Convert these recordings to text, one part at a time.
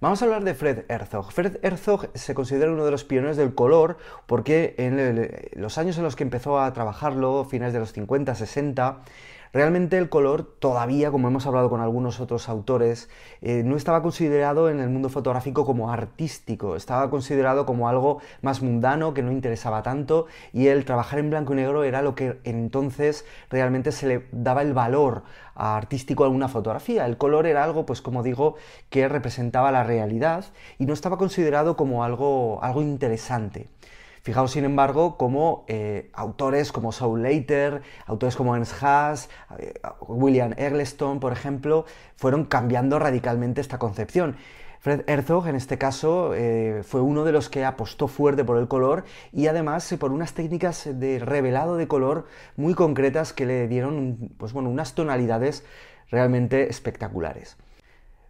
Vamos a hablar de Fred Herzog. Fred Herzog se considera uno de los pioneros del color porque en los años en los que empezó a trabajarlo, finales de los 50, 60, Realmente el color todavía, como hemos hablado con algunos otros autores, eh, no estaba considerado en el mundo fotográfico como artístico, estaba considerado como algo más mundano que no interesaba tanto y el trabajar en blanco y negro era lo que entonces realmente se le daba el valor artístico a alguna fotografía. El color era algo, pues como digo, que representaba la realidad y no estaba considerado como algo, algo interesante. Fijaos, sin embargo, como eh, autores como Saul Leiter, autores como Ernst Haas, eh, William Eggleston, por ejemplo, fueron cambiando radicalmente esta concepción. Fred Herzog, en este caso, eh, fue uno de los que apostó fuerte por el color y además por unas técnicas de revelado de color muy concretas que le dieron pues, bueno, unas tonalidades realmente espectaculares.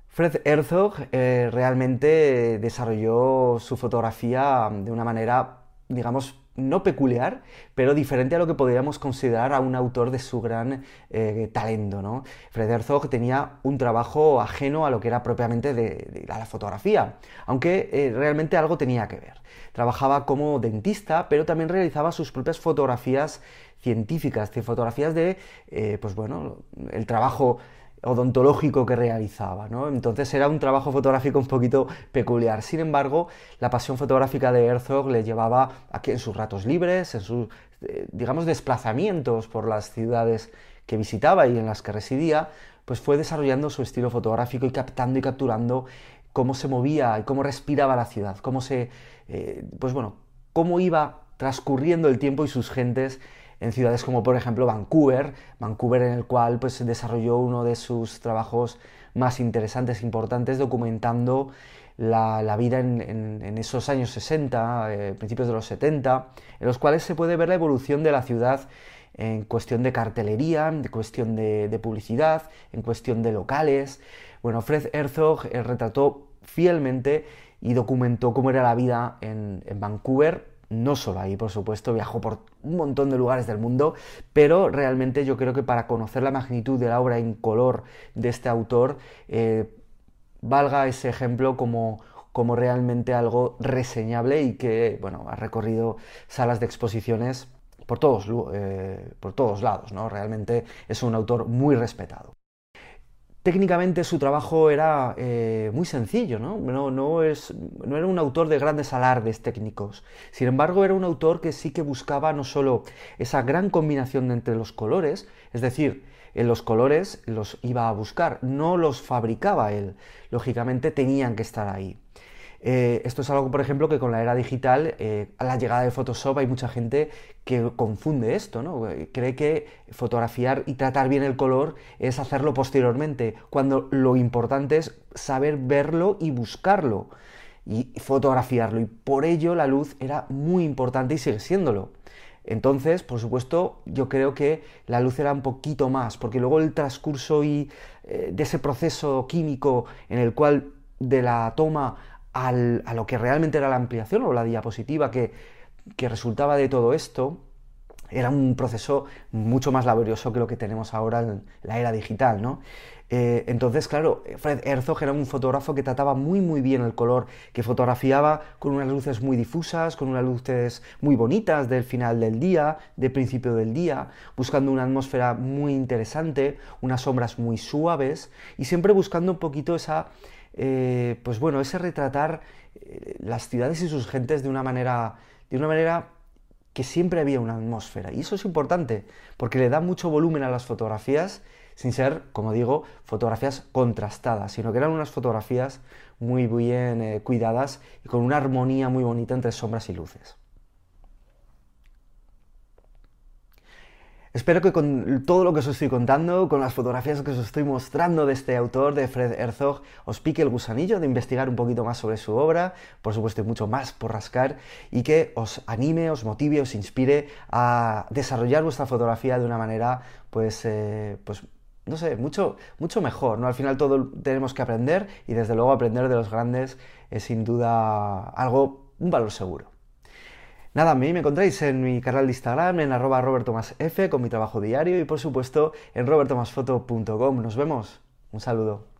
Fred Herzog realmente desarrolló su fotografía de una manera digamos, no peculiar, pero diferente a lo que podríamos considerar a un autor de su gran eh, talento. ¿no? Fred Herzog tenía un trabajo ajeno a lo que era propiamente de, la fotografía, aunque eh, realmente algo tenía que ver. Trabajaba como dentista, pero también realizaba sus propias fotografías científicas, fotografías de, eh, pues bueno, el trabajo odontológico que realizaba. ¿no? Entonces era un trabajo fotográfico un poquito peculiar. Sin embargo, la pasión fotográfica de Herzog le llevaba aquí en sus ratos libres, en sus, eh, digamos, desplazamientos por las ciudades que visitaba y en las que residía, pues fue desarrollando su estilo fotográfico y captando y capturando cómo se movía y cómo respiraba la ciudad, cómo se, eh, pues bueno, cómo iba transcurriendo el tiempo y sus gentes en ciudades como por ejemplo Vancouver, Vancouver en el cual pues desarrolló uno de sus trabajos más interesantes importantes documentando la, vida en, esos años 60, eh, principios de los 70, en los cuales se puede ver la evolución de la ciudad en cuestión de cartelería, en cuestión de, publicidad, en cuestión de locales. Bueno, Fred Herzog eh, retrató fielmente y documentó cómo era la vida en Vancouver no solo ahí, por supuesto, viajó por un montón de lugares del mundo, pero realmente yo creo que para conocer la magnitud de la obra en color de este autor, eh, valga ese ejemplo como, como realmente algo reseñable y que, bueno, ha recorrido salas de exposiciones por todos, eh, por todos lados, ¿no? Realmente es un autor muy respetado. Técnicamente su trabajo era eh, muy sencillo, ¿no? No, es, no era un autor de grandes alardes técnicos. Sin embargo, era un autor que sí que buscaba no solo esa gran combinación entre los colores, es decir, en los colores los iba a buscar, no los fabricaba él. Lógicamente tenían que estar ahí. Eh, esto es algo, por ejemplo, que con la era digital, eh, a la llegada de Photoshop, hay mucha gente que confunde esto, ¿no? Eh, cree que fotografiar y tratar bien el color es hacerlo posteriormente, cuando lo importante es saber verlo y buscarlo y fotografiarlo. Y por ello la luz era muy importante y sigue siéndolo. Entonces, por supuesto, yo creo que la luz era un poquito más, porque luego el transcurso y, de ese proceso químico en el cual de la toma a lo que realmente era la ampliación o la diapositiva que, resultaba de todo esto, era un proceso mucho más laborioso que lo que tenemos ahora en la era digital, ¿no? Eh, entonces, claro, Fred Herzog era un fotógrafo que trataba muy muy bien el color, que fotografiaba con unas luces muy difusas, con unas luces muy bonitas del final del día, de principio del día, buscando una atmósfera muy interesante, unas sombras muy suaves y siempre buscando un poquito esa eh, pues bueno, ese retratar eh, las ciudades y sus gentes de una manera, de una manera que siempre había una atmósfera. Y eso es importante, porque le da mucho volumen a las fotografías sin ser, como digo, fotografías contrastadas, sino que eran unas fotografías muy bien eh, cuidadas y con una armonía muy bonita entre sombras y luces. Espero que con todo lo que os estoy contando, con las fotografías que os estoy mostrando de este autor, de Fred Herzog, os pique el gusanillo de investigar un poquito más sobre su obra, por supuesto hay mucho más por rascar, y que os anime, os motive, os inspire a desarrollar vuestra fotografía de una manera, pues, eh, pues no sé, mucho, mucho mejor, ¿no? Al final todo tenemos que aprender y desde luego aprender de los grandes es sin duda algo, un valor seguro. Nada, a mí me encontráis en mi canal de Instagram, en arroba robertomasf, con mi trabajo diario y por supuesto en robertomasfoto.com. Nos vemos. Un saludo.